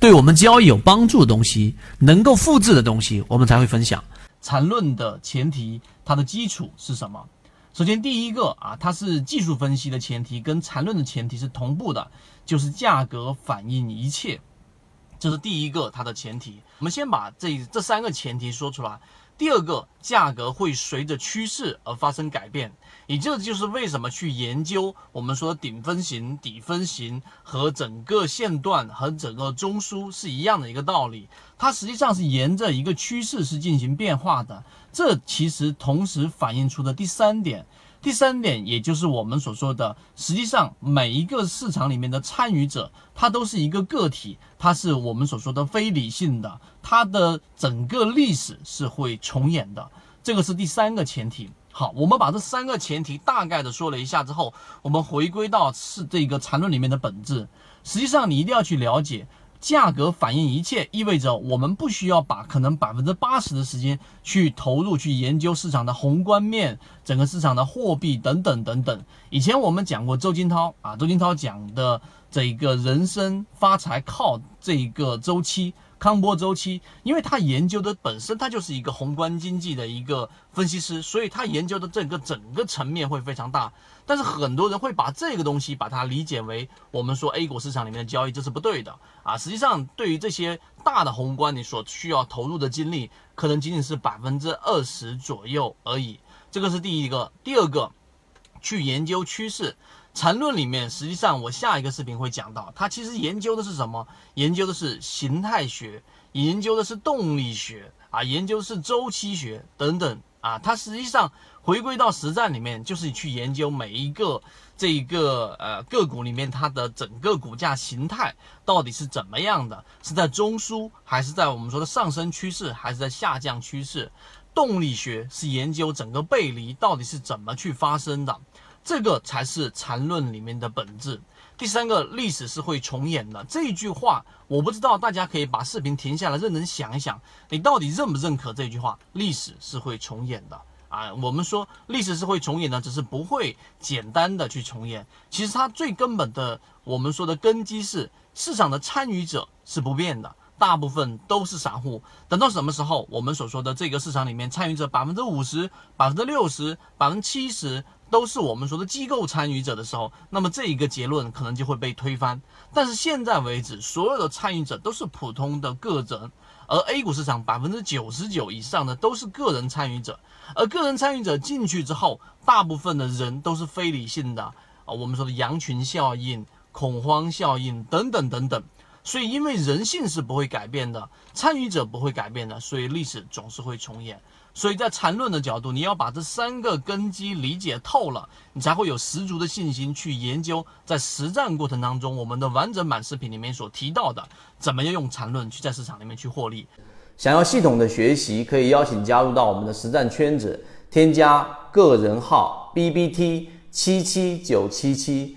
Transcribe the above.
对我们交易有帮助的东西，能够复制的东西，我们才会分享。缠论的前提，它的基础是什么？首先，第一个啊，它是技术分析的前提，跟缠论的前提是同步的，就是价格反映一切，这是第一个它的前提。我们先把这这三个前提说出来。第二个，价格会随着趋势而发生改变，也这就是为什么去研究我们说顶分型、底分型和整个线段和整个中枢是一样的一个道理，它实际上是沿着一个趋势是进行变化的。这其实同时反映出的第三点。第三点，也就是我们所说的，实际上每一个市场里面的参与者，他都是一个个体，他是我们所说的非理性的，他的整个历史是会重演的，这个是第三个前提。好，我们把这三个前提大概的说了一下之后，我们回归到是这个缠论里面的本质，实际上你一定要去了解。价格反映一切，意味着我们不需要把可能百分之八十的时间去投入去研究市场的宏观面、整个市场的货币等等等等。以前我们讲过周金涛啊，周金涛讲的这一个人生发财靠这一个周期。康波周期，因为他研究的本身他就是一个宏观经济的一个分析师，所以他研究的整个整个层面会非常大。但是很多人会把这个东西把它理解为我们说 A 股市场里面的交易，这是不对的啊！实际上，对于这些大的宏观，你所需要投入的精力，可能仅仅是百分之二十左右而已。这个是第一个，第二个，去研究趋势。缠论里面，实际上我下一个视频会讲到，它其实研究的是什么？研究的是形态学，研究的是动力学啊，研究是周期学等等啊。它实际上回归到实战里面，就是去研究每一个这一个呃个股里面它的整个股价形态到底是怎么样的，是在中枢还是在我们说的上升趋势，还是在下降趋势？动力学是研究整个背离到底是怎么去发生的。这个才是缠论里面的本质。第三个，历史是会重演的这句话，我不知道大家可以把视频停下来，认真想一想，你到底认不认可这句话？历史是会重演的啊！我们说历史是会重演的，只是不会简单的去重演。其实它最根本的，我们说的根基是市场的参与者是不变的。大部分都是散户，等到什么时候，我们所说的这个市场里面参与者百分之五十、百分之六十、百分之七十都是我们说的机构参与者的时候，那么这一个结论可能就会被推翻。但是现在为止，所有的参与者都是普通的个人，而 A 股市场百分之九十九以上的都是个人参与者，而个人参与者进去之后，大部分的人都是非理性的啊，我们说的羊群效应、恐慌效应等等等等。所以，因为人性是不会改变的，参与者不会改变的，所以历史总是会重演。所以在缠论的角度，你要把这三个根基理解透了，你才会有十足的信心去研究在实战过程当中我们的完整版视频里面所提到的，怎么样用缠论去在市场里面去获利。想要系统的学习，可以邀请加入到我们的实战圈子，添加个人号 B B T 七七九七七。